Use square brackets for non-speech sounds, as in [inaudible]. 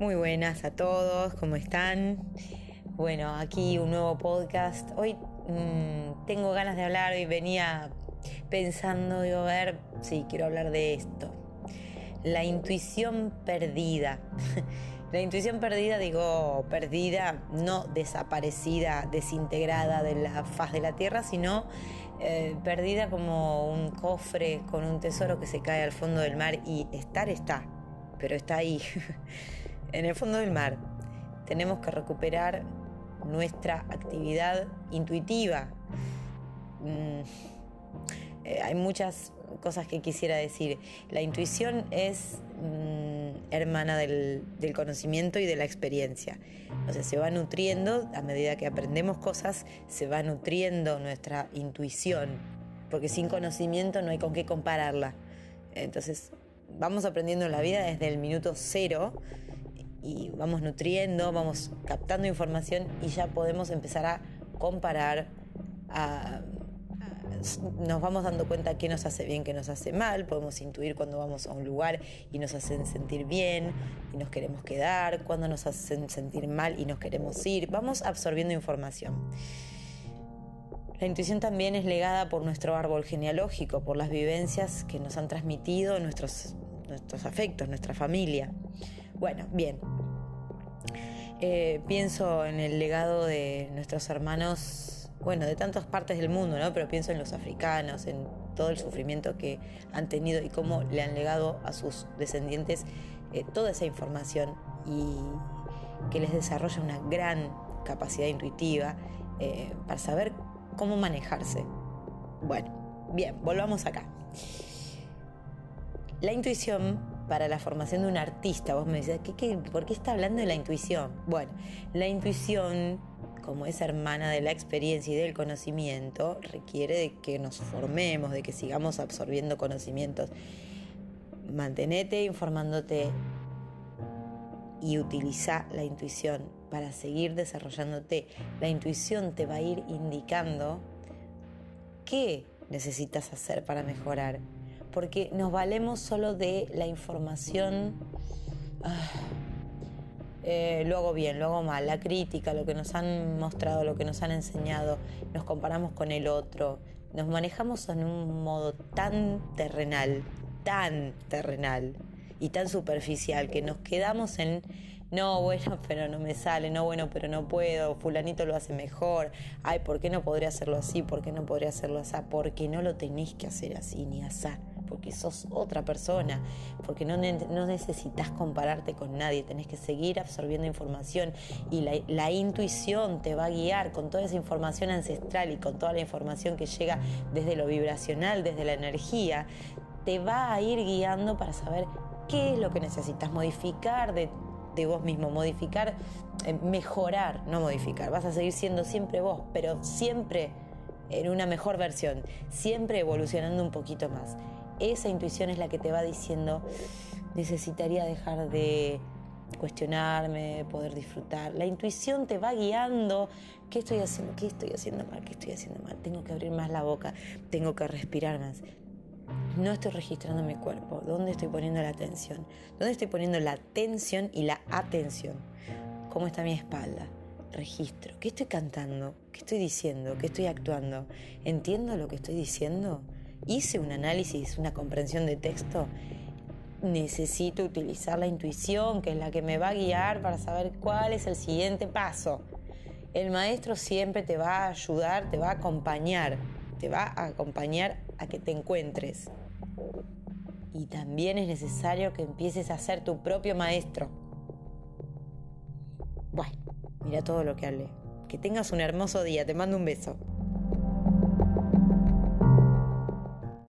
Muy buenas a todos, ¿cómo están? Bueno, aquí un nuevo podcast. Hoy mmm, tengo ganas de hablar y venía pensando, digo, ver, sí, quiero hablar de esto. La intuición perdida. [laughs] La intuición perdida, digo, perdida, no desaparecida, desintegrada de la faz de la tierra, sino eh, perdida como un cofre con un tesoro que se cae al fondo del mar y estar está, pero está ahí, [laughs] en el fondo del mar. Tenemos que recuperar nuestra actividad intuitiva. Mm, eh, hay muchas cosas que quisiera decir. La intuición es mm, hermana del, conocimiento y de la experiencia. O sea, se va nutriendo, a medida que aprendemos cosas, se va nutriendo nuestra intuición, porque sin conocimiento no hay con qué compararla. Entonces, vamos aprendiendo la vida desde el minuto cero y vamos nutriendo, vamos captando información y ya podemos empezar a comparar, nos vamos dando cuenta qué nos hace bien, qué nos hace mal, podemos intuir cuando vamos a un lugar y nos hacen sentir bien y nos queremos quedar, cuando nos hacen sentir mal y nos queremos ir, vamos absorbiendo información. La intuición también es legada por nuestro árbol genealógico, por las vivencias que nos han transmitido nuestros, nuestros afectos, nuestra familia. Bueno, bien. Eh, pienso en el legado de nuestros hermanos bueno, de tantas partes del mundo, ¿no? Pero pienso en los africanos, en todo el sufrimiento que han tenido y cómo le han legado a sus descendientes eh, toda esa información y que les desarrolla una gran capacidad intuitiva eh, para saber cómo manejarse. Bueno, bien, volvamos acá. La intuición para la formación de un artista, vos me decís, ¿qué, por qué está hablando de la intuición? Bueno, la intuición como es hermana de la experiencia y del conocimiento, requiere de que nos formemos, de que sigamos absorbiendo conocimientos. Mantenete informándote y utiliza la intuición para seguir desarrollándote. La intuición te va a ir indicando qué necesitas hacer para mejorar, porque nos valemos solo de la información. Ah, eh, bien, lo hago mal, la crítica, lo que nos han mostrado, lo que nos han enseñado, nos comparamos con el otro, nos manejamos en un modo tan terrenal, tan terrenal y tan superficial que nos quedamos en no, bueno, [laughs] pero no me sale, no, bueno, pero no puedo, fulanito lo hace mejor, ay, ¿por qué no podría hacerlo así? ¿Por qué no podría hacerlo así? Porque no lo tenéis que hacer así ni así porque sos otra persona, porque no, necesitas compararte con nadie, tenés que seguir absorbiendo información y la, intuición te va a guiar con toda esa información ancestral y con toda la información que llega desde lo vibracional, desde la energía, te va a ir guiando para saber qué es lo que necesitas modificar de, de vos mismo, modificar, eh, mejorar, no modificar, vas a seguir siendo siempre vos, pero siempre en una mejor versión, siempre evolucionando un poquito más esa intuición es la que te va diciendo, necesitaría dejar de cuestionarme, poder disfrutar. La intuición te va guiando. ¿Qué estoy haciendo? ¿Qué estoy haciendo mal? ¿Qué estoy haciendo mal? Tengo que abrir más la boca, tengo que respirar más. No estoy registrando mi cuerpo. ¿Dónde estoy poniendo la atención? ¿Dónde estoy poniendo la atención y la atención? ¿Cómo está mi espalda? Registro. ¿Qué estoy cantando? ¿Qué estoy diciendo? ¿Qué estoy actuando? ¿Entiendo lo que estoy diciendo? Hice un análisis, una comprensión de texto, necesito utilizar la intuición, que es la que me va a guiar para saber cuál es el siguiente paso. El maestro siempre te va a ayudar, te va a acompañar, te va a acompañar a que te encuentres. Y también es necesario que empieces a ser tu propio maestro. Bueno, mira todo lo que hablé. Que tengas un hermoso día, te mando un beso.